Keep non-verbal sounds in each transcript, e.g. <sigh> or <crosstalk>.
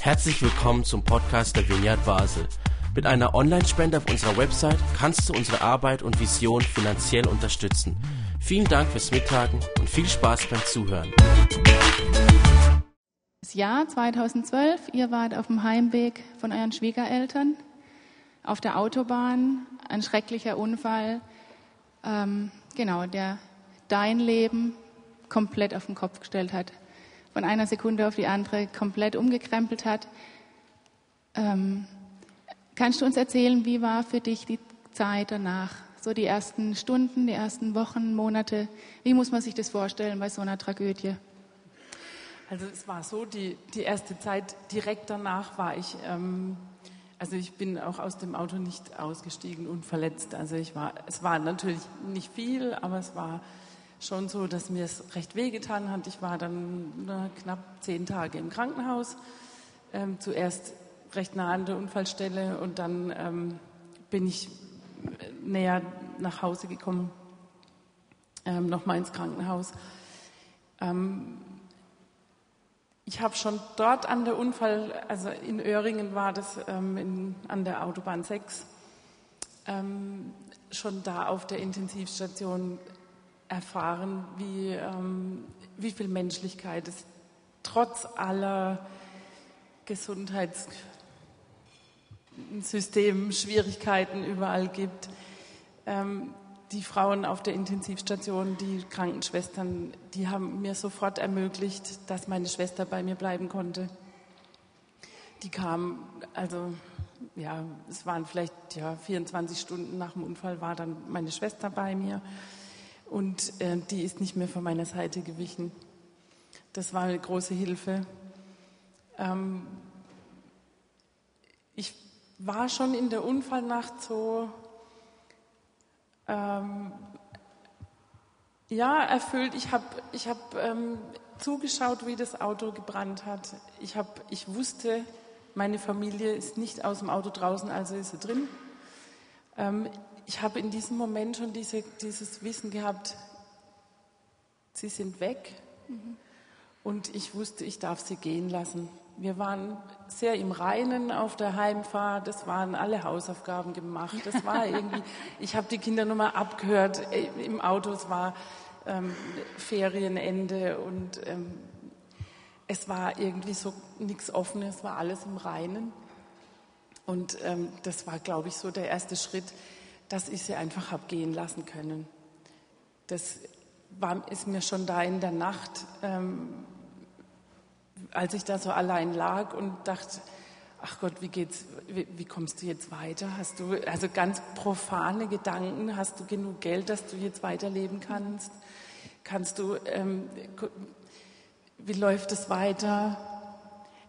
Herzlich willkommen zum Podcast der Vineyard Basel. Mit einer Online-Spende auf unserer Website kannst du unsere Arbeit und Vision finanziell unterstützen. Vielen Dank fürs Mittagen und viel Spaß beim Zuhören. Das Jahr 2012, ihr wart auf dem Heimweg von euren Schwiegereltern auf der Autobahn, ein schrecklicher Unfall, ähm, genau, der dein Leben komplett auf den Kopf gestellt hat von einer Sekunde auf die andere komplett umgekrempelt hat. Ähm, kannst du uns erzählen, wie war für dich die Zeit danach? So die ersten Stunden, die ersten Wochen, Monate. Wie muss man sich das vorstellen bei so einer Tragödie? Also es war so, die, die erste Zeit direkt danach war ich, ähm, also ich bin auch aus dem Auto nicht ausgestiegen und verletzt. Also ich war, es war natürlich nicht viel, aber es war schon so, dass mir es recht wehgetan hat. Ich war dann na, knapp zehn Tage im Krankenhaus. Ähm, zuerst recht nah an der Unfallstelle und dann ähm, bin ich näher nach Hause gekommen, ähm, nochmal ins Krankenhaus. Ähm, ich habe schon dort an der Unfall, also in Öhringen war das ähm, in, an der Autobahn 6, ähm, schon da auf der Intensivstation erfahren, wie, ähm, wie viel Menschlichkeit es trotz aller Gesundheitssystem-Schwierigkeiten überall gibt. Ähm, die Frauen auf der Intensivstation, die Krankenschwestern, die haben mir sofort ermöglicht, dass meine Schwester bei mir bleiben konnte. Die kam, also ja, es waren vielleicht ja, 24 Stunden nach dem Unfall war dann meine Schwester bei mir und äh, die ist nicht mehr von meiner Seite gewichen. Das war eine große Hilfe. Ähm, ich war schon in der Unfallnacht so ähm, ja erfüllt. Ich habe ich hab, ähm, zugeschaut, wie das Auto gebrannt hat. Ich, hab, ich wusste, meine Familie ist nicht aus dem Auto draußen, also ist sie drin. Ich habe in diesem Moment schon diese, dieses Wissen gehabt, sie sind weg mhm. und ich wusste, ich darf sie gehen lassen. Wir waren sehr im Reinen auf der Heimfahrt, es waren alle Hausaufgaben gemacht, es war <laughs> irgendwie, ich habe die Kinder nochmal abgehört äh, im Auto, es war ähm, Ferienende und ähm, es war irgendwie so nichts Offenes, es war alles im Reinen. Und ähm, das war, glaube ich, so der erste Schritt, dass ich sie einfach habe gehen lassen können. Das war, ist mir schon da in der Nacht, ähm, als ich da so allein lag und dachte, ach Gott, wie geht's, wie, wie, kommst du jetzt weiter? Hast du also ganz profane Gedanken? Hast du genug Geld, dass du jetzt weiterleben kannst? Kannst du, ähm, wie läuft es weiter?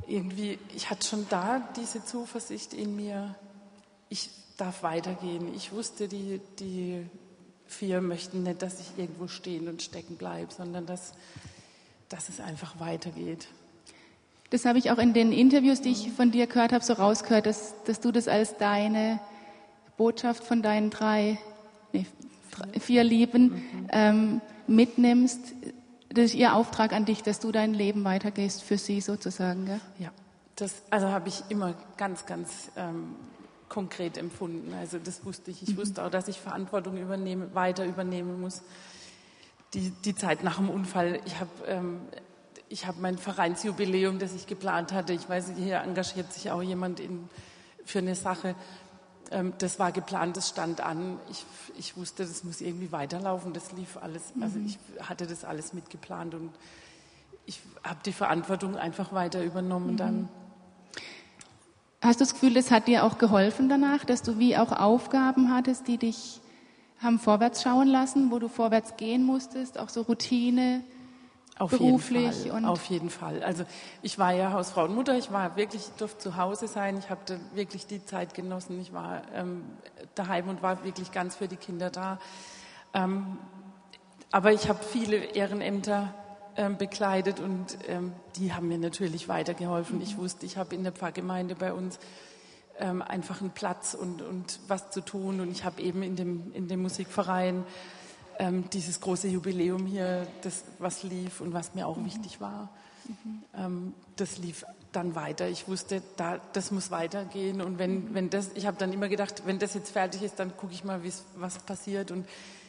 Irgendwie, ich hatte schon da diese Zuversicht in mir. Ich darf weitergehen. Ich wusste, die, die vier möchten nicht, dass ich irgendwo stehen und stecken bleibe, sondern dass, dass es einfach weitergeht. Das habe ich auch in den Interviews, die ich von dir gehört habe, so rausgehört, dass, dass du das als deine Botschaft von deinen drei, nee, vier Lieben mhm. ähm, mitnimmst. Das ist ihr Auftrag an dich, dass du dein Leben weitergehst für sie sozusagen. Gell? Ja, das also habe ich immer ganz, ganz ähm, konkret empfunden. Also das wusste ich. Ich mhm. wusste auch, dass ich Verantwortung übernehmen, weiter übernehmen muss. Die, die Zeit nach dem Unfall, ich habe ähm, ich hab mein Vereinsjubiläum, das ich geplant hatte. Ich weiß, hier engagiert sich auch jemand in, für eine Sache. Ähm, das war geplant, das stand an. Ich, ich wusste, das muss irgendwie weiterlaufen. Das lief alles. Also mhm. ich hatte das alles mitgeplant und ich habe die Verantwortung einfach weiter übernommen mhm. dann. Hast du das Gefühl, das hat dir auch geholfen danach, dass du wie auch Aufgaben hattest, die dich haben vorwärts schauen lassen, wo du vorwärts gehen musstest, auch so Routine, auf beruflich jeden Fall, und auf jeden Fall. Also ich war ja Hausfrau und Mutter, ich war wirklich, ich durfte zu Hause sein, ich habe wirklich die Zeit genossen, ich war ähm, daheim und war wirklich ganz für die Kinder da. Ähm, aber ich habe viele Ehrenämter ähm, bekleidet und ähm, die haben mir natürlich weitergeholfen. Ich wusste, ich habe in der Pfarrgemeinde bei uns ähm, einfach einen Platz und, und was zu tun und ich habe eben in dem, in dem Musikverein ähm, dieses große Jubiläum hier, das was lief und was mir auch mhm. wichtig war. Mhm. Ähm, das lief dann weiter. Ich wusste, da, das muss weitergehen. Und wenn, wenn das, ich habe dann immer gedacht, wenn das jetzt fertig ist, dann gucke ich mal, was passiert. Und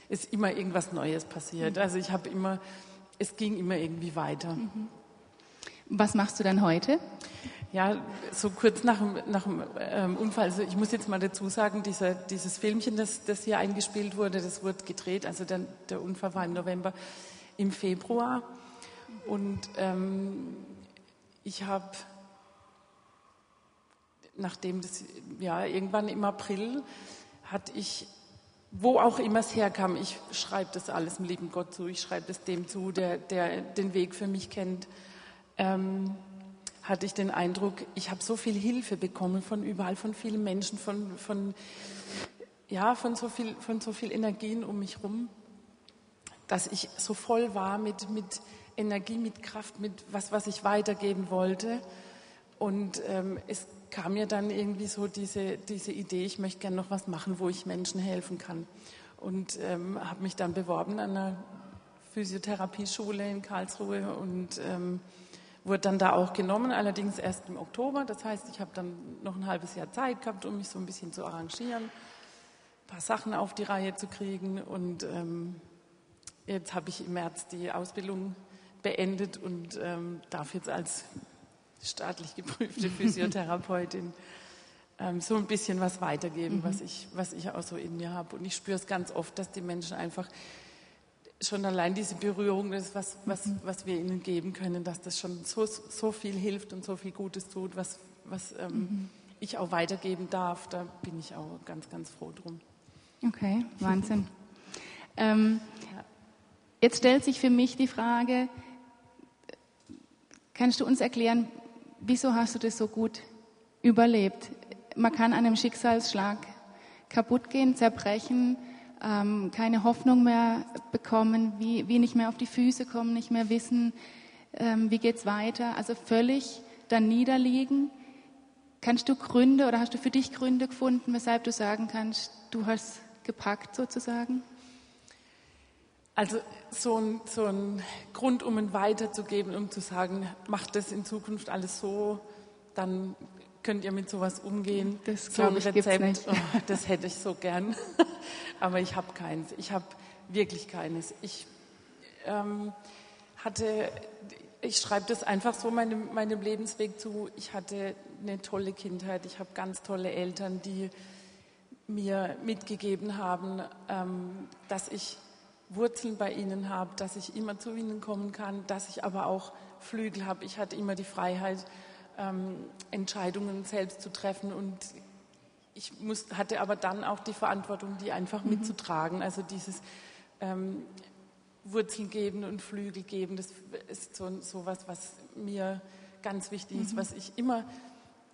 es ist immer irgendwas Neues passiert. Mhm. Also ich habe immer, es ging immer irgendwie weiter. Mhm. Was machst du dann heute? Ja, so kurz nach, nach dem ähm, Unfall, also ich muss jetzt mal dazu sagen, dieser, dieses Filmchen, das, das hier eingespielt wurde, das wurde gedreht, also der, der Unfall war im November, im Februar. Und ähm, ich habe, nachdem das, ja, irgendwann im April hatte ich, wo auch immer es herkam, ich schreibe das alles dem lieben Gott zu, ich schreibe das dem zu, der, der den Weg für mich kennt. Ähm, hatte ich den Eindruck, ich habe so viel Hilfe bekommen von überall, von vielen Menschen, von, von, ja, von, so viel, von so viel Energien um mich herum, dass ich so voll war mit, mit Energie, mit Kraft, mit was, was ich weitergeben wollte. Und ähm, es kam mir dann irgendwie so diese, diese Idee, ich möchte gerne noch was machen, wo ich Menschen helfen kann. Und ähm, habe mich dann beworben an einer Physiotherapieschule in Karlsruhe und ähm, wurde dann da auch genommen, allerdings erst im Oktober. Das heißt, ich habe dann noch ein halbes Jahr Zeit gehabt, um mich so ein bisschen zu arrangieren, ein paar Sachen auf die Reihe zu kriegen. Und ähm, jetzt habe ich im März die Ausbildung beendet und ähm, darf jetzt als staatlich geprüfte Physiotherapeutin ähm, so ein bisschen was weitergeben, mhm. was, ich, was ich auch so in mir habe. Und ich spüre es ganz oft, dass die Menschen einfach schon allein diese Berührung, das was, was, mhm. was wir ihnen geben können, dass das schon so, so viel hilft und so viel Gutes tut, was, was ähm, mhm. ich auch weitergeben darf, da bin ich auch ganz, ganz froh drum. Okay, <laughs> Wahnsinn. ähm. Jetzt stellt sich für mich die Frage, kannst du uns erklären, wieso hast du das so gut überlebt? Man kann an einem Schicksalsschlag kaputt gehen, zerbrechen, ähm, keine Hoffnung mehr bekommen, wie, wie nicht mehr auf die Füße kommen, nicht mehr wissen, ähm, wie geht's weiter. Also völlig dann niederliegen. Kannst du Gründe oder hast du für dich Gründe gefunden, weshalb du sagen kannst, du hast gepackt sozusagen? Also so ein, so ein Grund, um ihn weiterzugeben, um zu sagen, macht das in Zukunft alles so, dann könnt ihr mit sowas umgehen. Das so ein Rezept, oh, das hätte ich so gern, <laughs> aber ich habe keins. Ich habe wirklich keines. Ich ähm, hatte, ich schreibe das einfach so meinem, meinem Lebensweg zu. Ich hatte eine tolle Kindheit. Ich habe ganz tolle Eltern, die mir mitgegeben haben, ähm, dass ich Wurzeln bei ihnen habe, dass ich immer zu ihnen kommen kann, dass ich aber auch Flügel habe. Ich hatte immer die Freiheit, ähm, Entscheidungen selbst zu treffen. Und ich muss, hatte aber dann auch die Verantwortung, die einfach mhm. mitzutragen. Also dieses ähm, Wurzeln geben und Flügel geben, das ist so, so was, was mir ganz wichtig ist, mhm. was ich immer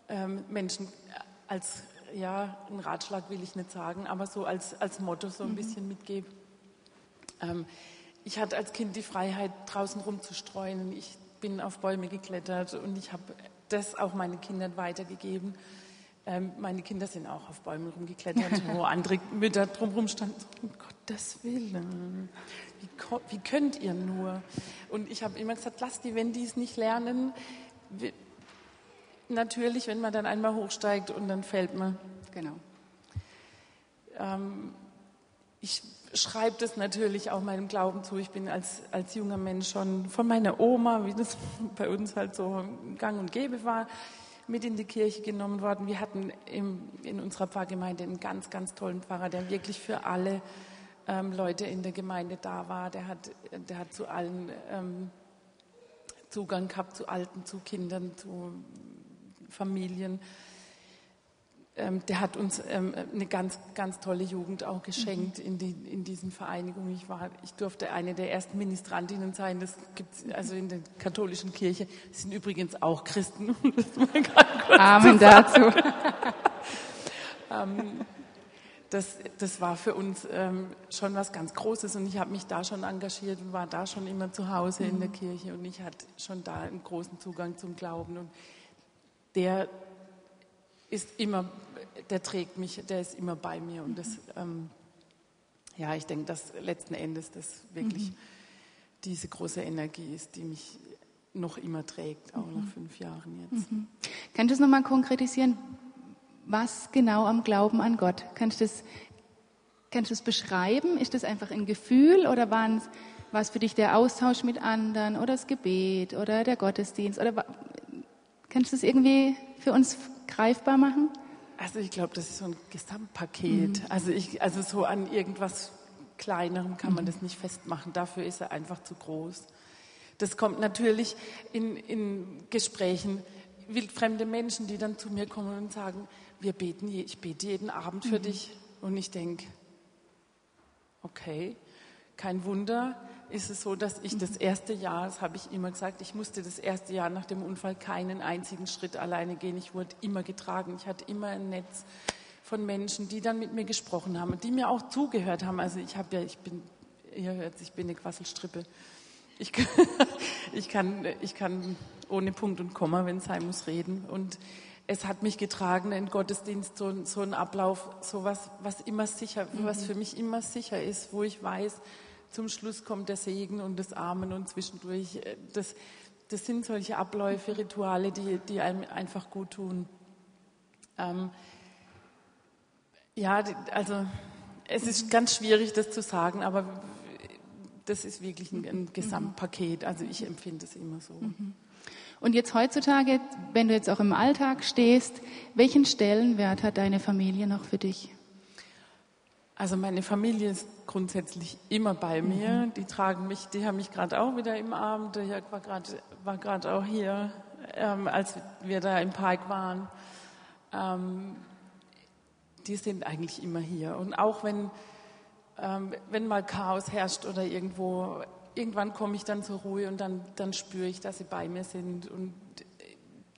ähm, Menschen als, ja, einen Ratschlag will ich nicht sagen, aber so als, als Motto so ein mhm. bisschen mitgebe. Ähm, ich hatte als Kind die Freiheit, draußen rumzustreuen. Ich bin auf Bäume geklettert und ich habe das auch meinen Kindern weitergegeben. Ähm, meine Kinder sind auch auf Bäumen rumgeklettert, <laughs> wo andere Mütter drumherum standen. Um Gottes Willen, wie, wie könnt ihr nur? Und ich habe immer gesagt, lass die, wenn die es nicht lernen. Wie, natürlich, wenn man dann einmal hochsteigt und dann fällt man. Genau. Ähm, ich schreibe das natürlich auch meinem Glauben zu. Ich bin als, als junger Mensch schon von meiner Oma, wie das <laughs> bei uns halt so gang und gäbe war, mit in die Kirche genommen worden. Wir hatten im, in unserer Pfarrgemeinde einen ganz, ganz tollen Pfarrer, der wirklich für alle ähm, Leute in der Gemeinde da war. Der hat, der hat zu allen ähm, Zugang gehabt, zu Alten, zu Kindern, zu Familien. Ähm, der hat uns ähm, eine ganz, ganz tolle Jugend auch geschenkt mhm. in, die, in diesen Vereinigungen. Ich, war, ich durfte eine der ersten Ministrantinnen sein. Das gibt also in der katholischen Kirche. Das sind übrigens auch Christen. <laughs> Amen dazu. <laughs> ähm, das, das war für uns ähm, schon was ganz Großes und ich habe mich da schon engagiert und war da schon immer zu Hause mhm. in der mhm. Kirche und ich hatte schon da einen großen Zugang zum Glauben und der ist immer, der trägt mich, der ist immer bei mir. Und das, ähm, ja, ich denke, dass letzten Endes das wirklich mhm. diese große Energie ist, die mich noch immer trägt, auch nach fünf Jahren jetzt. Kannst du es nochmal konkretisieren? Was genau am Glauben an Gott? Kannst du das, kannst du das beschreiben? Ist das einfach ein Gefühl oder war es für dich der Austausch mit anderen oder das Gebet oder der Gottesdienst? Oder kannst du das irgendwie für uns greifbar machen? Also ich glaube, das ist so ein Gesamtpaket. Also, ich, also so an irgendwas Kleinerem kann man das nicht festmachen. Dafür ist er einfach zu groß. Das kommt natürlich in, in Gesprächen wildfremde Menschen, die dann zu mir kommen und sagen, wir beten, je- ich bete jeden Abend für dich. Und ich denke, okay, kein Wunder ist es so, dass ich das erste Jahr, das habe ich immer gesagt, ich musste das erste Jahr nach dem Unfall keinen einzigen Schritt alleine gehen. Ich wurde immer getragen. Ich hatte immer ein Netz von Menschen, die dann mit mir gesprochen haben und die mir auch zugehört haben. Also ich habe ja, ich bin, ihr hört, ich bin eine Quasselstrippe. Ich, kann- <laughs> ich, kann, ich kann ohne Punkt und Komma, wenn es sein muss, reden. Und es hat mich getragen, ein Gottesdienst, so, ein- so ein Ablauf, so was, was immer sicher, was für mich immer sicher ist, wo ich weiß, zum Schluss kommt der Segen und das Amen und zwischendurch. äh, Das, das sind solche Abläufe, Rituale, die, die einem einfach gut tun. Ähm, ja, also es ist ganz schwierig, das zu sagen, aber das ist wirklich ein, ein Gesamtpaket. Also ich empfinde es immer so. Und jetzt heutzutage, wenn du jetzt auch im Alltag stehst, welchen Stellenwert hat deine Familie noch für dich? Also meine Familie ist grundsätzlich immer bei mir. Die tragen mich, die haben mich gerade auch wieder im Arm. Der Jörg war gerade war gerade auch hier, ähm, als wir da im Park waren. Ähm, die sind eigentlich immer hier. Und auch wenn, ähm, wenn mal Chaos herrscht oder irgendwo, irgendwann komme ich dann zur Ruhe und dann, dann spüre ich, dass sie bei mir sind. Und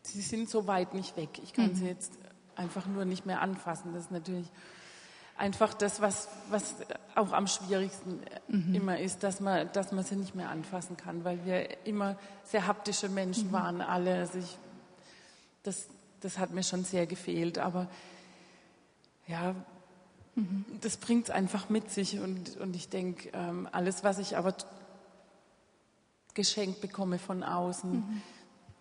sie sind so weit nicht weg. Ich kann sie jetzt einfach nur nicht mehr anfassen. Das ist natürlich einfach das, was, was auch am schwierigsten immer ist, dass man, dass man sie nicht mehr anfassen kann, weil wir immer sehr haptische Menschen waren, alle. Also ich, das, das hat mir schon sehr gefehlt, aber ja, das bringt es einfach mit sich und, und ich denke, ähm, alles, was ich aber geschenkt bekomme von außen,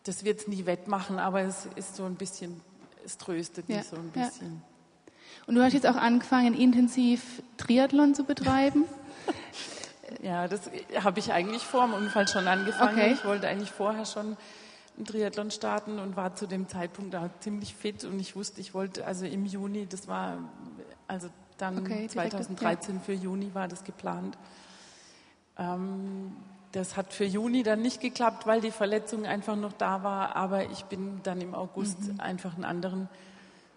das wird es nie wettmachen, aber es ist so ein bisschen, es tröstet mich Ja, so ein ja. Und du hast jetzt auch angefangen, intensiv Triathlon zu betreiben. <laughs> Ja, das habe ich eigentlich vor dem Unfall schon angefangen. Okay. Ich wollte eigentlich vorher schon einen Triathlon starten und war zu dem Zeitpunkt da ziemlich fit und ich wusste, ich wollte also im Juni, das war also dann Okay, direkt, 2013 für Juni war das geplant. Ähm, das hat für Juni dann nicht geklappt, weil die Verletzung einfach noch da war, aber ich bin dann im August Mhm. einfach einen anderen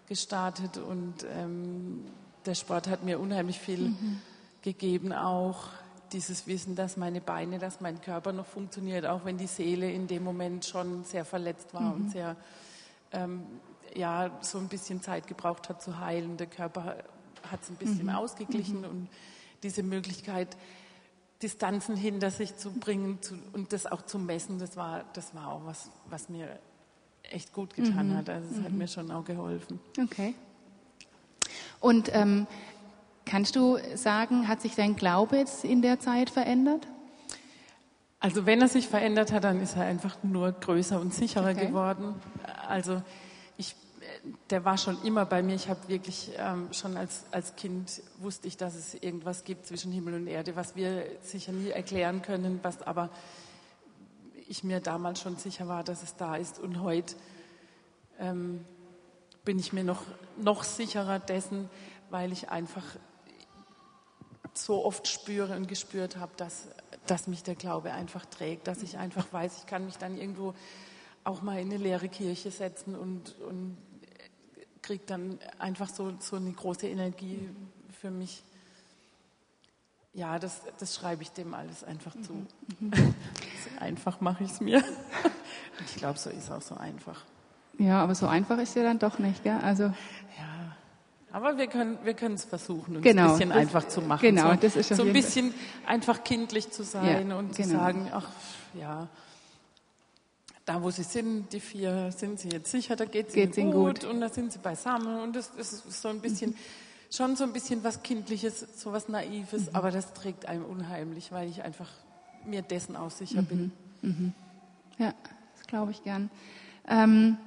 gestartet und ähm, der Sport hat mir unheimlich viel Mhm. gegeben, auch dieses Wissen, dass meine Beine, dass mein Körper noch funktioniert, auch wenn die Seele in dem Moment schon sehr verletzt war und sehr, ähm, ja, so ein bisschen Zeit gebraucht hat zu heilen. Der Körper hat es ein bisschen ausgeglichen und diese Möglichkeit, Distanzen hinter sich zu bringen zu, und das auch zu messen, das war, das war auch was, was mir echt gut getan hat. Also es hat mir schon auch geholfen. Okay. Und ähm, kannst du sagen, hat sich dein Glaube jetzt in der Zeit verändert? Also wenn er sich verändert hat, dann ist er einfach nur größer und sicherer Okay. geworden. Also ich, der war schon immer bei mir. Ich habe wirklich ähm, schon als, als Kind wusste ich, dass es irgendwas gibt zwischen Himmel und Erde, was wir sicher nie erklären können, was aber ich mir damals schon sicher war, dass es da ist. Und heute ähm, bin ich mir noch, noch sicherer dessen, weil ich einfach so oft spüre und gespürt habe, dass, dass mich der Glaube einfach trägt, dass ich einfach weiß, ich kann mich dann irgendwo auch mal in eine leere Kirche setzen und, und kriege dann einfach so, so eine große Energie für mich. Ja, das, das schreibe ich dem alles einfach zu. So einfach mache <laughs> ich es mir. Ich glaube, so ist es auch so einfach. Ja, aber so einfach ist ja dann doch nicht, gell? Also Ja, aber wir können wir können es versuchen, uns Genau, ein bisschen das- einfach zu machen. genau, so, das ist so ein bisschen einfach kindlich zu sein Ja, und zu genau. sagen, ach ja, da wo sie sind, die vier, sind sie jetzt sicher, da geht es Geht's ihnen ihnen gut, und da sind sie beisammen und das, das ist so ein bisschen, schon so ein bisschen was Kindliches, so was Naives, Mhm. aber das trägt einem unheimlich, weil ich einfach mir dessen auch sicher bin. Ja, das glaube ich gern. Ähm,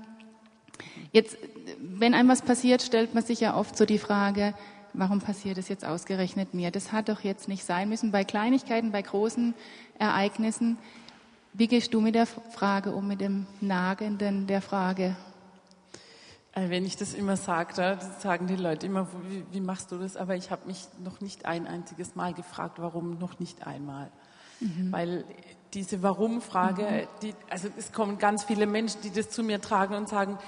jetzt, wenn einem was passiert, stellt man sich ja oft so die Frage, warum passiert es jetzt ausgerechnet mir? Das hat doch jetzt nicht sein müssen. Bei Kleinigkeiten, bei großen Ereignissen. Wie gehst du mit der Frage um, mit dem Nagenden der Frage? Äh, wenn ich das immer sage, da sagen die Leute immer, wie, wie machst du das? Aber ich habe mich noch nicht ein einziges Mal gefragt, warum noch nicht einmal. Mhm. Weil diese Warum-Frage, mhm. die, also es kommen ganz viele Menschen, die das zu mir tragen und sagen,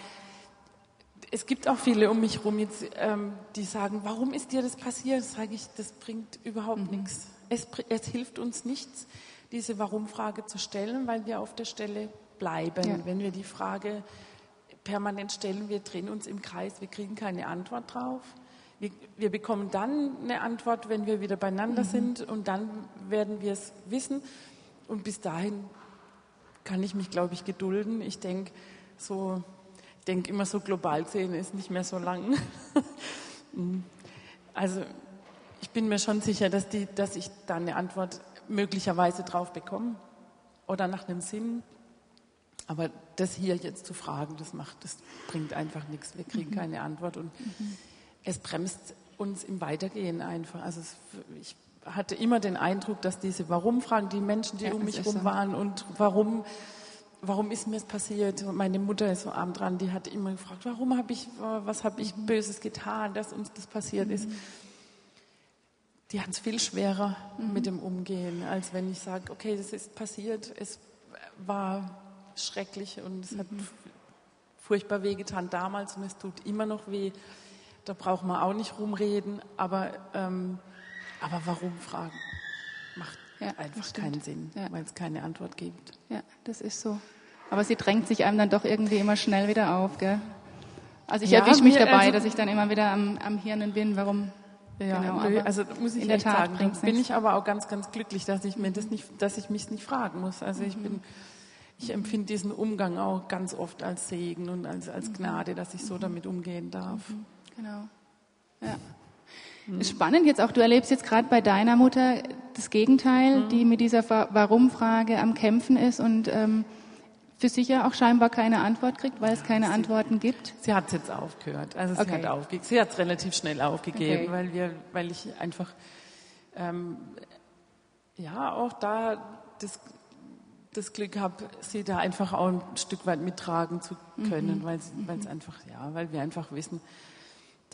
es gibt auch viele um mich herum, jetzt, ähm, die sagen, warum ist dir das passiert? Sage ich, das bringt überhaupt mhm. nichts. Es, es, hilft uns nichts, diese Warum-Frage zu stellen, weil wir auf der Stelle bleiben. Ja. Wenn wir die Frage permanent stellen, wir drehen uns im Kreis, wir kriegen keine Antwort drauf. Wir, wir bekommen dann eine Antwort, wenn wir wieder beieinander mhm. sind und dann werden wir es wissen. Und bis dahin kann ich mich, glaube ich, gedulden. Ich denke, so, ich denke immer so global sehen ist nicht mehr so lang. <laughs> also ich bin mir schon sicher, dass, die, dass ich da eine Antwort möglicherweise drauf bekomme oder nach einem Sinn. Aber das hier jetzt zu fragen, das macht, das bringt einfach nichts. Wir kriegen mhm. keine Antwort und mhm. Es bremst uns im Weitergehen einfach. Also es, ich hatte immer den Eindruck, dass diese Warum-Fragen, die Menschen, die ja, um mich herum so. waren und warum, warum ist mir es passiert? Meine Mutter ist so arm dran, die hat immer gefragt, warum habe ich, was habe ich mhm. Böses getan, dass uns das passiert ist. Mhm. Die haben es viel schwerer mhm. mit dem Umgehen, als wenn ich sage, okay, das ist passiert, es war schrecklich und es hat mhm. furchtbar wehgetan damals und es tut immer noch weh. Da braucht man auch nicht rumreden, aber, ähm, aber warum fragen? Macht ja, einfach keinen Sinn, ja. weil es keine Antwort gibt. Ja, das ist so. Aber sie drängt sich einem dann doch irgendwie immer schnell wieder auf, gell? Also ich ja, erwische mich dabei, also, dass ich dann immer wieder am, am Hirnen bin, warum ja, genau, also muss ich in der Tat sagen, bin ich aber auch ganz, ganz glücklich, dass ich mir das nicht, dass ich mich nicht fragen muss. Also ich mhm. bin ich empfinde diesen Umgang auch ganz oft als Segen und als, als mhm. Gnade, dass ich so damit umgehen darf. Mhm. Genau. Ja. Mhm. Spannend jetzt auch, du erlebst jetzt gerade bei deiner Mutter das Gegenteil, mhm. die mit dieser Warum-Frage am Kämpfen ist und ähm, für sich ja auch scheinbar keine Antwort kriegt, weil es keine sie, Antworten gibt. Sie hat es jetzt aufgehört. Also sie okay. hat aufgegeben. Sie hat es relativ schnell aufgegeben, okay. weil wir, weil ich einfach ähm, ja auch da das das Glück habe, sie da einfach auch ein Stück weit mittragen zu können, mhm. weil es mhm. einfach, ja, weil wir einfach wissen,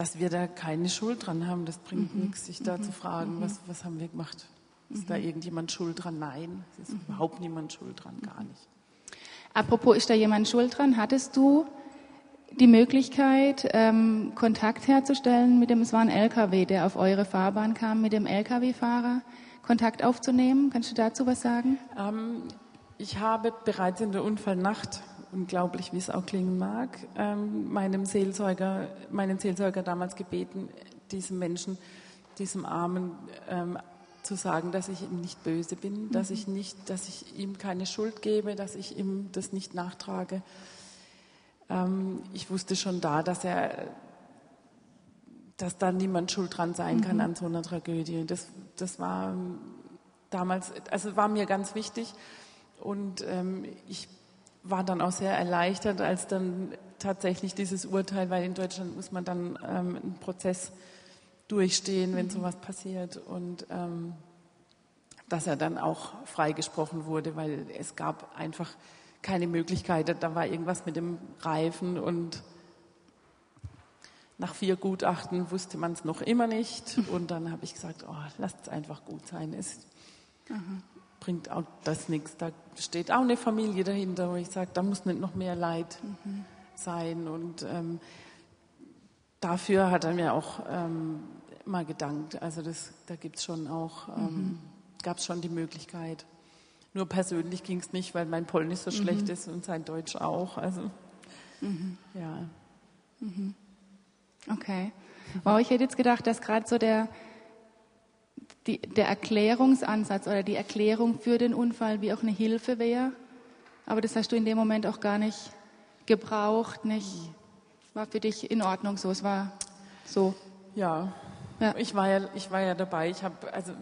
dass wir da keine Schuld dran haben. Das bringt mhm. nichts, sich da mhm. zu fragen, mhm. was, was haben wir gemacht? Ist da mhm. irgendjemand schuld dran? Nein, es ist überhaupt niemand schuld dran, gar nicht. Apropos, ist da jemand schuld dran? Hattest du die Möglichkeit, ähm, Kontakt herzustellen mit dem, es war ein LKW, der auf eure Fahrbahn kam, mit dem LKW-Fahrer Kontakt aufzunehmen? Kannst du dazu was sagen? Ähm, ich habe bereits in der Unfallnacht, unglaublich wie es auch klingen mag, ähm, meinem Seelsorger, meinen Seelsorger damals gebeten, diesem Menschen, diesem Armen, ähm, zu sagen, dass ich ihm nicht böse bin, mhm. dass ich nicht, dass ich ihm keine Schuld gebe, dass ich ihm das nicht nachtrage. Ähm, ich wusste schon da, dass er, dass da niemand schuld dran sein kann mhm. an so einer Tragödie. Das, das war damals, also war mir ganz wichtig. Und ähm, ich war dann auch sehr erleichtert, als dann tatsächlich dieses Urteil, weil in Deutschland muss man dann ähm, einen Prozess durchstehen, wenn mhm. sowas passiert. Und ähm, dass er dann auch freigesprochen wurde, weil es gab einfach keine Möglichkeit. Da war irgendwas mit dem Reifen und nach vier Gutachten wusste man es noch immer nicht. <laughs> Und dann habe ich gesagt, oh, lasst es einfach gut sein. Es, bringt auch das nichts. Da steht auch eine Familie dahinter, wo ich sage, da muss nicht noch mehr Leid mhm. sein. Und ähm, dafür hat er mir auch ähm, mal gedankt. Also das, da gibt es schon auch, ähm, mhm. gab es schon die Möglichkeit. Nur persönlich ging es nicht, weil mein Polnisch so mhm. schlecht ist und sein Deutsch auch. Also mhm. ja. Mhm. Okay. Wow, ich hätte jetzt gedacht, dass gerade so der die, der Erklärungsansatz oder die Erklärung für den Unfall wie auch eine Hilfe wäre. Aber das hast du in dem Moment auch gar nicht gebraucht, nicht. War für dich in Ordnung so, es war so. Ja, ja. Ich, war ja ich war ja dabei. Ich habe, also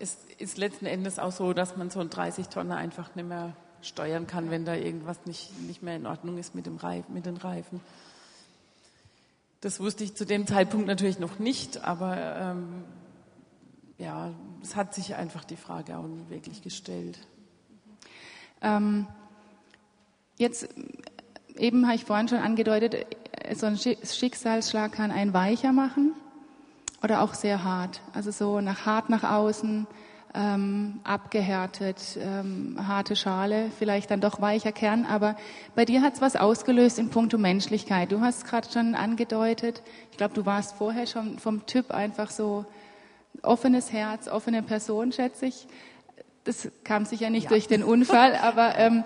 es ist letzten Endes auch so, dass man so einen 30 Tonner einfach nicht mehr steuern kann, wenn da irgendwas nicht, nicht mehr in Ordnung ist mit, dem Reif, mit den Reifen. Das wusste ich zu dem Zeitpunkt natürlich noch nicht, aber ähm, ja, es hat sich einfach die Frage auch wirklich gestellt. Ähm, jetzt, eben habe ich vorhin schon angedeutet, so ein Schicksalsschlag kann einen weicher machen oder auch sehr hart. Also so nach hart nach außen, ähm, abgehärtet, ähm, harte Schale, vielleicht dann doch weicher Kern. Aber bei dir hat es was ausgelöst in puncto Menschlichkeit. Du hast es gerade schon angedeutet. Ich glaube, du warst vorher schon vom Typ einfach so offenes Herz, offene Person, schätze ich. Das kam sicher nicht ja. durch den Unfall, <laughs> aber ähm,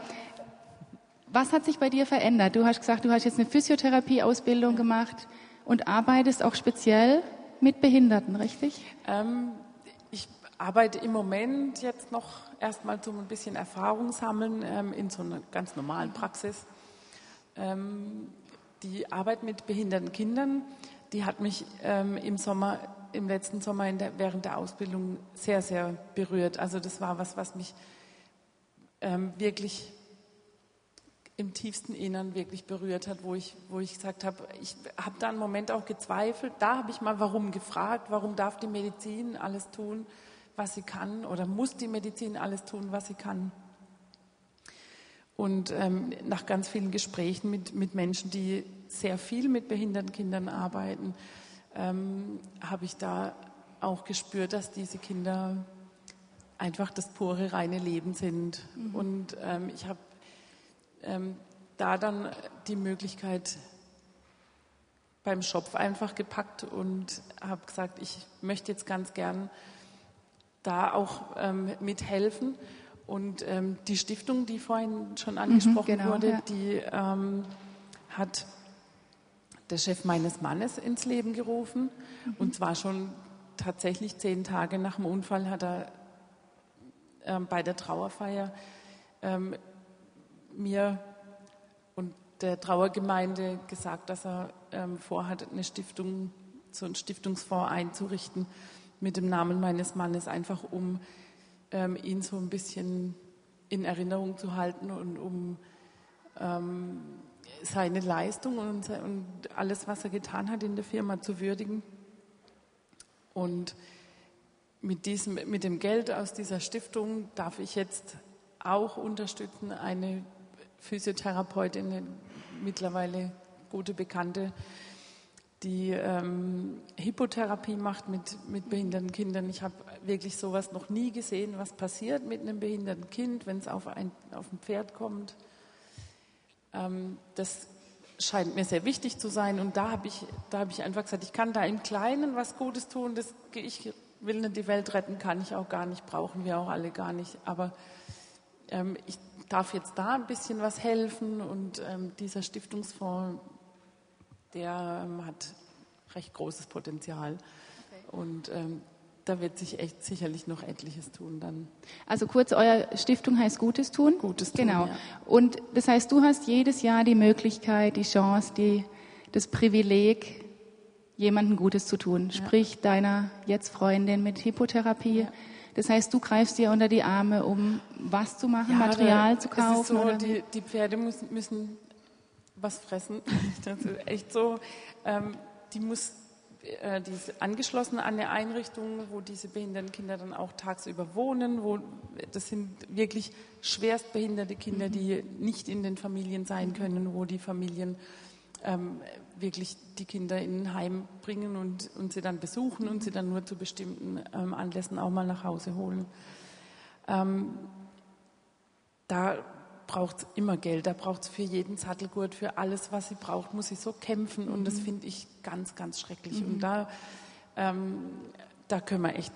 was hat sich bei dir verändert? Du hast gesagt, du hast jetzt eine Physiotherapieausbildung gemacht und arbeitest auch speziell mit Behinderten, richtig? Ähm, ich arbeite im Moment jetzt noch erstmal zum ein bisschen Erfahrung sammeln ähm, in so einer ganz normalen Praxis. Ähm, die Arbeit mit behinderten Kindern, die hat mich ähm, im Sommer, im letzten Sommer der, während der Ausbildung sehr, sehr berührt. Also das war was, was mich ähm, wirklich im tiefsten Innern wirklich berührt hat, wo ich, wo ich gesagt habe, ich habe da einen Moment auch gezweifelt. Da habe ich mal warum gefragt, warum darf die Medizin alles tun, was sie kann, oder muss die Medizin alles tun, was sie kann. Und ähm, nach ganz vielen Gesprächen mit, mit Menschen, die sehr viel mit behinderten Kindern arbeiten, ähm, habe ich da auch gespürt, dass diese Kinder einfach das pure, reine Leben sind. Mhm. Und ähm, ich habe ähm, da dann die Möglichkeit beim Schopf einfach gepackt und habe gesagt, ich möchte jetzt ganz gern da auch ähm, mithelfen. Und ähm, die Stiftung, die vorhin schon angesprochen mhm, genau, wurde, ja. die ähm, hat der Chef meines Mannes ins Leben gerufen. Mhm. Und zwar schon tatsächlich zehn Tage nach dem Unfall hat er ähm, bei der Trauerfeier ähm, mir und der Trauergemeinde gesagt, dass er ähm, vorhat, eine Stiftung, so einen Stiftungsfonds einzurichten mit dem Namen meines Mannes, einfach um ähm, ihn so ein bisschen in Erinnerung zu halten und um ähm, seine Leistung und, und, alles, was er getan hat in der Firma zu würdigen. Und mit, diesem, mit dem Geld aus dieser Stiftung darf ich jetzt auch unterstützen, eine Physiotherapeutin, eine mittlerweile gute Bekannte, die ähm, Hippotherapie macht mit, mit behinderten Kindern. Ich habe wirklich sowas noch nie gesehen, was passiert mit einem behinderten Kind, wenn es auf ein, auf ein Pferd kommt. Ähm, das scheint mir sehr wichtig zu sein. Und da habe ich, hab ich einfach gesagt, ich kann da im Kleinen was Gutes tun. Das, ich will nicht die Welt retten, kann ich auch gar nicht, brauchen wir auch alle gar nicht. Aber ähm, ich darf jetzt da ein bisschen was helfen und ähm, dieser Stiftungsfonds, der ähm, hat recht großes Potenzial okay. und ähm, da wird sich echt sicherlich noch etliches tun dann. Also kurz, eure Stiftung heißt Gutes tun? Gutes tun, Genau. Ja. Und das heißt, du hast jedes Jahr die Möglichkeit, die Chance, die, das Privileg, jemandem Gutes zu tun. Ja. Sprich, deiner jetzt Freundin mit Hypotherapie. Ja das heißt, du greifst dir unter die Arme, um was zu machen, ja, Material zu kaufen? So, die, die, Pferde müssen, müssen, was fressen. <laughs> Das ist echt so. Ähm, die muss äh, die ist angeschlossen an eine Einrichtung, wo diese behinderten Kinder dann auch tagsüber wohnen. Wo, das sind wirklich schwerst behinderte Kinder, die nicht in den Familien sein können, wo die Familien ähm, wirklich die Kinder in ein Heim bringen und, und sie dann besuchen und sie dann nur zu bestimmten ähm, Anlässen auch mal nach Hause holen. Ähm, da braucht es immer Geld, da braucht es für jeden Sattelgurt, für alles, was sie braucht, muss sie so kämpfen und das mhm. finde ich ganz, ganz schrecklich. Mhm. Und da, ähm, da können wir echt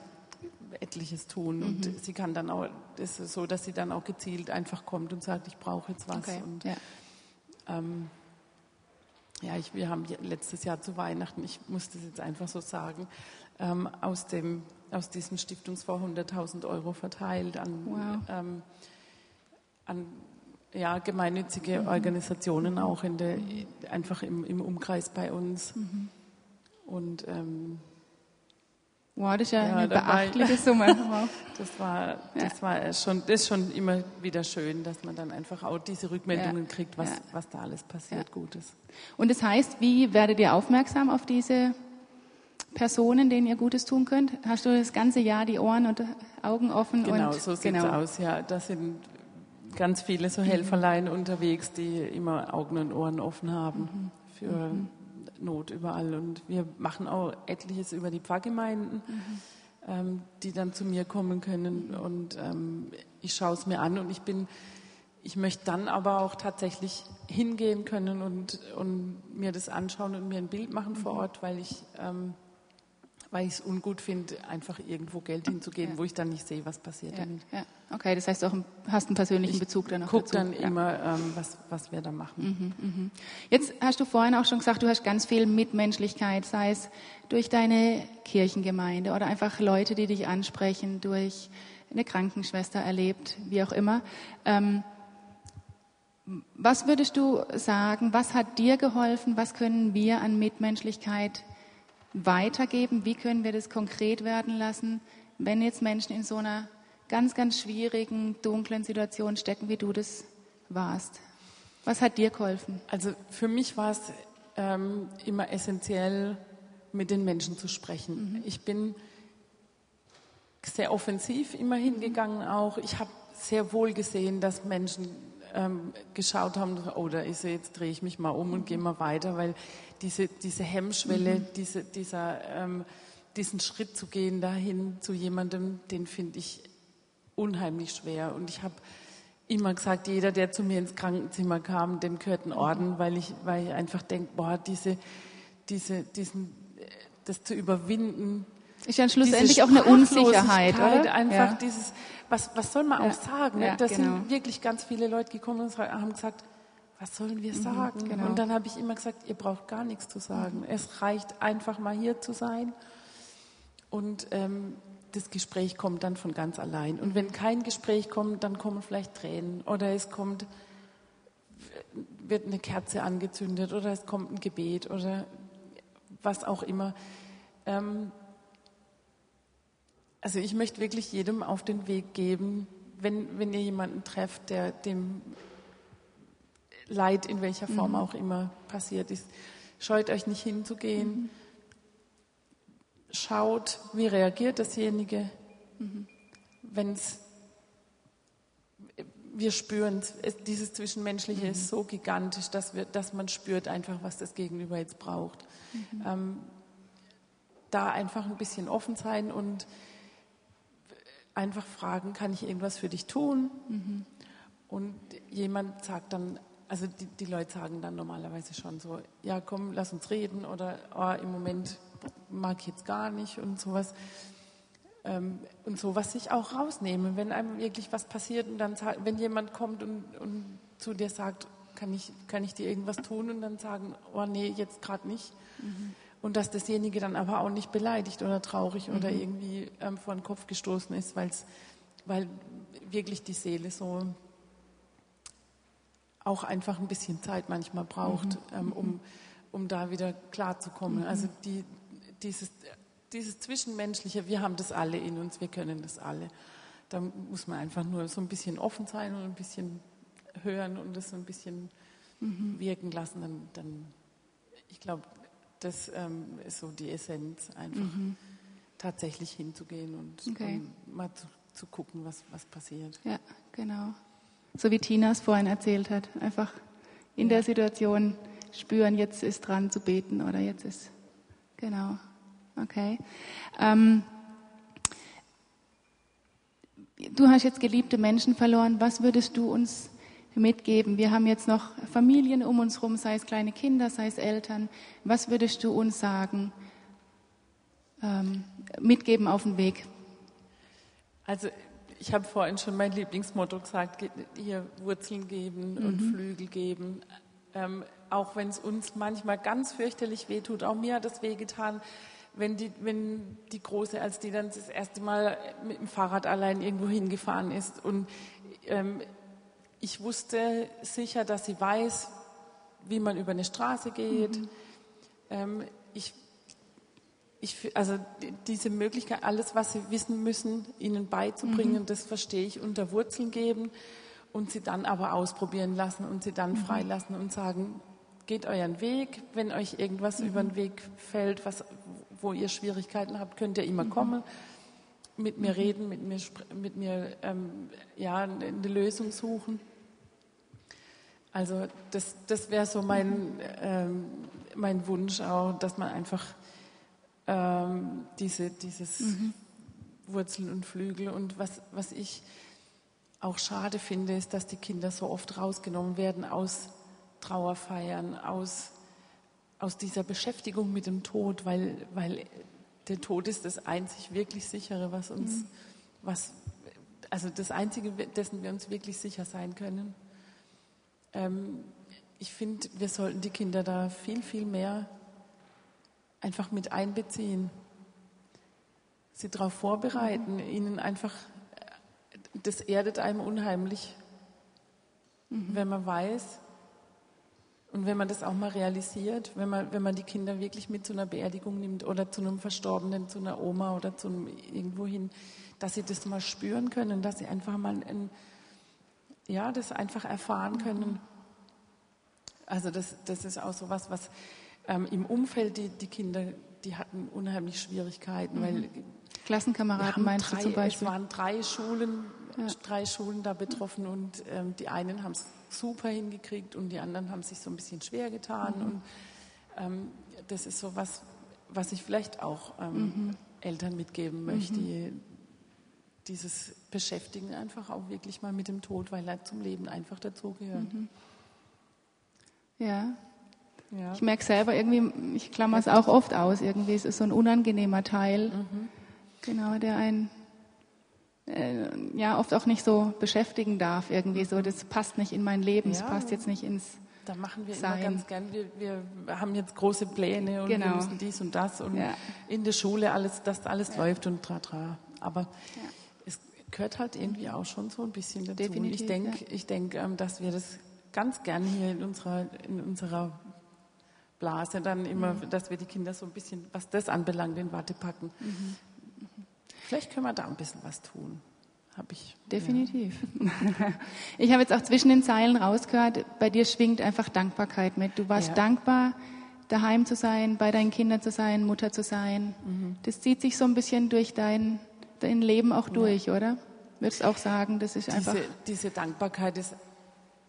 etliches tun. Mhm. Und sie kann dann auch, es ist so, dass sie dann auch gezielt einfach kommt und sagt, ich brauche jetzt was. Okay. Und, ja. ähm, ja, ich, wir haben letztes Jahr zu Weihnachten, ich muss das jetzt einfach so sagen, ähm, aus, dem, aus diesem Stiftungsfonds 100.000 Euro verteilt an, wow. ähm, an ja, gemeinnützige mhm. Organisationen auch in der, einfach im, im Umkreis bei uns. Mhm. Und ähm, Wow, das ist ja, Ja, eine beachtliche Summe. <laughs> Das war, das war schon, das ist schon immer wieder schön, dass man dann einfach auch diese Rückmeldungen Ja. kriegt, was, Ja. was da alles passiert, Gutes. Und das heißt, wie werdet ihr aufmerksam auf diese Personen, denen ihr Gutes tun könnt? Hast du das ganze Jahr die Ohren und Augen offen? Genau, und, so sieht genau. es aus. Ja, da sind ganz viele so Helferlein unterwegs, die immer Augen und Ohren offen haben für Not überall. Und wir machen auch etliches über die Pfarrgemeinden, ähm, die dann zu mir kommen können. Und ähm, ich schaue es mir an und ich bin, ich möchte dann aber auch tatsächlich hingehen können und, und mir das anschauen und mir ein Bild machen vor Ort, weil ich ähm, weil ich es ungut finde, einfach irgendwo Geld hinzugeben, Ja. wo ich dann nicht sehe, was passiert Ja, damit. ja. Okay, das heißt, du auch hast einen persönlichen Ich Bezug dann auch Guck dazu. dann immer, ähm, was, was wir da machen. Jetzt hast du vorhin auch schon gesagt, du hast ganz viel Mitmenschlichkeit, sei es durch deine Kirchengemeinde oder einfach Leute, die dich ansprechen, durch eine Krankenschwester erlebt, wie auch immer. Ähm, was würdest du sagen, was hat dir geholfen, was können wir an Mitmenschlichkeit weitergeben, wie können wir das konkret werden lassen, wenn jetzt Menschen in so einer ganz, ganz schwierigen, dunklen Situation stecken, wie du das warst? Was hat dir geholfen? Also für mich war es ähm, immer essentiell, mit den Menschen zu sprechen. Ich bin sehr offensiv immer hingegangen auch. Ich habe sehr wohl gesehen, dass Menschen ähm, geschaut haben, oh, da ist sie, jetzt drehe ich mich mal um und gehe mal weiter, weil diese, diese Hemmschwelle, diese, dieser, ähm, diesen Schritt zu gehen dahin zu jemandem, den finde ich unheimlich schwer. Und ich habe immer gesagt, jeder, der zu mir ins Krankenzimmer kam, dem gehört ein Orden, weil ich, weil ich einfach denke, boah, diese, diese, diesen, äh, das zu überwinden, Ist ja schlussendlich auch eine Unsicherheit, oder? Einfach ja. dieses, was, was soll man Ja. auch sagen? Ja, da genau. sind wirklich ganz viele Leute gekommen und haben gesagt, was sollen wir sagen? genau. Und dann habe ich immer gesagt, ihr braucht gar nichts zu sagen. Es reicht einfach mal hier zu sein. Und ähm, das Gespräch kommt dann von ganz allein. Und wenn kein Gespräch kommt, dann kommen vielleicht Tränen oder es kommt, wird eine Kerze angezündet oder es kommt ein Gebet oder was auch immer. Ähm, also ich möchte wirklich jedem auf den Weg geben, wenn, wenn ihr jemanden trefft, der dem Leid in welcher Form auch immer passiert ist, scheut euch nicht hinzugehen. Schaut, wie reagiert dasjenige, wenn es wir spüren es, dieses Zwischenmenschliche ist so gigantisch, dass, wir, dass man spürt einfach, was das Gegenüber jetzt braucht. Ähm, da einfach ein bisschen offen sein und einfach fragen, kann ich irgendwas für dich tun? Und jemand sagt dann, also die, die Leute sagen dann normalerweise schon so, ja komm, lass uns reden oder oh, im Moment mag ich jetzt gar nicht und sowas. Ähm, und sowas sich auch rausnehmen, wenn einem wirklich was passiert und dann, wenn jemand kommt und, und zu dir sagt, kann ich, kann ich dir irgendwas tun und dann sagen, oh nee, jetzt gerade nicht. Und dass dasjenige dann aber auch nicht beleidigt oder traurig oder irgendwie ähm, vor den Kopf gestoßen ist, weil's, weil wirklich die Seele so auch einfach ein bisschen Zeit manchmal braucht, ähm, um, um da wieder klarzukommen. Also die, dieses, dieses Zwischenmenschliche, wir haben das alle in uns, wir können das alle. Da muss man einfach nur so ein bisschen offen sein und ein bisschen hören und das so ein bisschen wirken lassen. Dann, dann ich glaube, das ähm, ist so die Essenz, einfach tatsächlich hinzugehen und, Okay. und mal zu, zu gucken, was, was passiert. Ja, genau. So wie Tina es vorhin erzählt hat. Einfach in der Situation spüren, jetzt ist dran zu beten oder jetzt ist. Genau. Okay. Ähm, du hast jetzt geliebte Menschen verloren. Was würdest du uns mitgeben? Wir haben jetzt noch Familien um uns herum, sei es kleine Kinder, sei es Eltern. Was würdest du uns sagen, ähm, mitgeben auf den Weg? Also ich habe vorhin schon mein Lieblingsmotto gesagt, ge- hier Wurzeln geben und Flügel geben. Ähm, auch wenn es uns manchmal ganz fürchterlich wehtut, auch mir hat es wehgetan, wenn die, wenn die Große, als die dann das erste Mal mit dem Fahrrad allein irgendwo hingefahren ist und ähm, ich wusste sicher, dass sie weiß, wie man über eine Straße geht. Ähm, ich ich, also diese Möglichkeit, alles, was sie wissen müssen, ihnen beizubringen, mhm. das verstehe ich, unter Wurzeln geben und sie dann aber ausprobieren lassen und sie dann mhm. freilassen und sagen, geht euren Weg. Wenn euch irgendwas mhm. über den Weg fällt, was, wo ihr Schwierigkeiten habt, könnt ihr immer mhm. kommen, mit mir mhm. reden, mit mir, mit mir ähm, ja, eine Lösung suchen. Also das, das wäre so mein, ähm, mein Wunsch auch, dass man einfach ähm, diese, dieses mhm. Wurzeln und Flügel und was, was ich auch schade finde, ist, dass die Kinder so oft rausgenommen werden aus Trauerfeiern, aus, aus dieser Beschäftigung mit dem Tod, weil, weil der Tod ist das einzig wirklich sichere, was uns, mhm. was, also das einzige, dessen wir uns wirklich sicher sein können. Ähm, ich finde, wir sollten die Kinder da viel, viel mehr einfach mit einbeziehen, sie darauf vorbereiten, mhm. ihnen einfach, das erdet einem unheimlich, mhm. wenn man weiß, und wenn man das auch mal realisiert, wenn man, wenn man die Kinder wirklich mit zu einer Beerdigung nimmt oder zu einem Verstorbenen, zu einer Oma oder zu einem irgendwo hin, dass sie das mal spüren können, dass sie einfach mal ein, ja, das einfach erfahren können. Also das, das ist auch so was, was ähm, im Umfeld die, die Kinder, die hatten unheimlich Schwierigkeiten, mhm. weil Klassenkameraden meinst drei, du zum Beispiel? Es waren drei Schulen, ja. drei Schulen da betroffen und ähm, die einen haben es super hingekriegt und die anderen haben sich so ein bisschen schwer getan. Mhm. Und ähm, das ist so was, was ich vielleicht auch ähm, mhm. Eltern mitgeben möchte, mhm. Dieses Beschäftigen einfach auch wirklich mal mit dem Tod, weil er zum Leben einfach dazugehört. Mhm. Ja. ja. Ich merke selber irgendwie, ich klammer es auch oft aus, irgendwie es ist so ein unangenehmer Teil, mhm. genau, der einen äh, ja oft auch nicht so beschäftigen darf irgendwie so das passt nicht in mein Leben es passt jetzt nicht ins da machen wir Sein. immer ganz gern wir, wir haben jetzt große Pläne und genau. wir müssen dies und das und ja. in der Schule alles das alles ja. läuft und tra tra aber ja. Gehört halt irgendwie auch schon so ein bisschen dazu Definitiv, ich denke ich denke ähm, dass wir das ganz gern hier in unserer in unserer Blase dann immer, mhm. dass wir die Kinder so ein bisschen, was das anbelangt, in Watte packen. Mhm. Vielleicht können wir da ein bisschen was tun. Habe ich. Definitiv. Ja. <laughs> Ich habe jetzt auch zwischen den Zeilen rausgehört, bei dir schwingt einfach Dankbarkeit mit. Du warst ja. dankbar, daheim zu sein, bei deinen Kindern zu sein, Mutter zu sein. Mhm. Das zieht sich so ein bisschen durch dein, dein Leben auch durch, ja. oder? Würdest auch sagen, das ist einfach. Diese, diese Dankbarkeit ist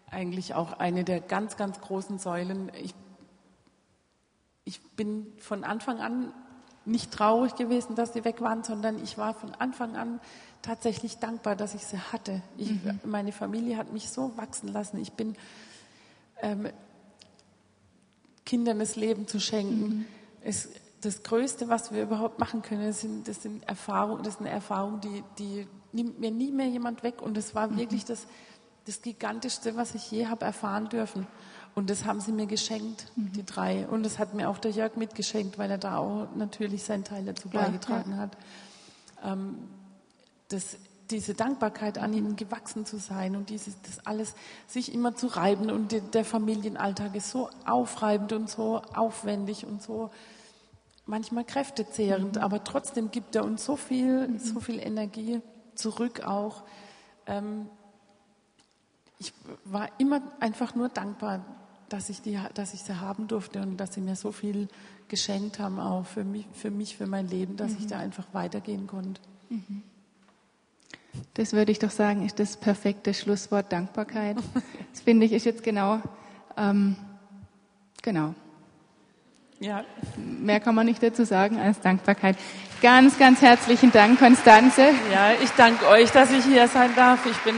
eigentlich auch eine der ganz, ganz großen Säulen. Ich, ich bin von Anfang an nicht traurig gewesen, dass sie weg waren, sondern ich war von Anfang an tatsächlich dankbar, dass ich sie hatte. Ich, mhm. Meine Familie hat mich so wachsen lassen. Ich bin ähm, Kindern das Leben zu schenken. Mhm. ist das Größte, was wir überhaupt machen können, das sind, das sind Erfahrungen, das ist eine Erfahrung, die, die nimmt mir nie mehr jemand weg. Und das war mhm. wirklich das, das Gigantischste, was ich je habe erfahren dürfen. Und das haben sie mir geschenkt, mhm. die drei. Und das hat mir auch der Jörg mitgeschenkt, weil er da auch natürlich seinen Teil dazu ja, beigetragen ja. hat. Ähm, das, diese Dankbarkeit an ihnen gewachsen zu sein und dieses, das alles sich immer zu reiben und die, der Familienalltag ist so aufreibend und so aufwendig und so manchmal kräftezehrend, mhm. aber trotzdem gibt er uns so viel, mhm. so viel Energie zurück auch. Ähm, ich war immer einfach nur dankbar, dass ich, die, dass ich sie haben durfte und dass sie mir so viel geschenkt haben, auch für mich, für, mich, für mein Leben, dass mhm. ich da einfach weitergehen konnte. Mhm. Das würde ich doch sagen, ist das perfekte Schlusswort Dankbarkeit. <laughs> Das finde ich ist jetzt genau, ähm, genau. Ja. Mehr kann man nicht dazu sagen als Dankbarkeit. Ganz, ganz herzlichen Dank, Konstanze. Ja, ich danke euch, dass ich hier sein darf. Ich bin,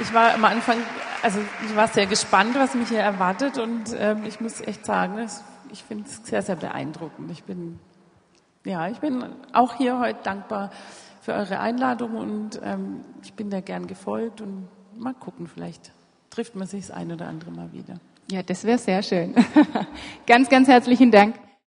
ich war am Anfang also ich war sehr gespannt, was mich hier erwartet und ähm, ich muss echt sagen, ich finde es sehr, sehr beeindruckend. Ich bin, ja, ich bin auch hier heute dankbar für eure Einladung und ähm, ich bin da gern gefolgt und mal gucken, vielleicht trifft man sich das ein oder andere Mal wieder. Ja, das wäre sehr schön. <laughs> ganz, ganz herzlichen Dank.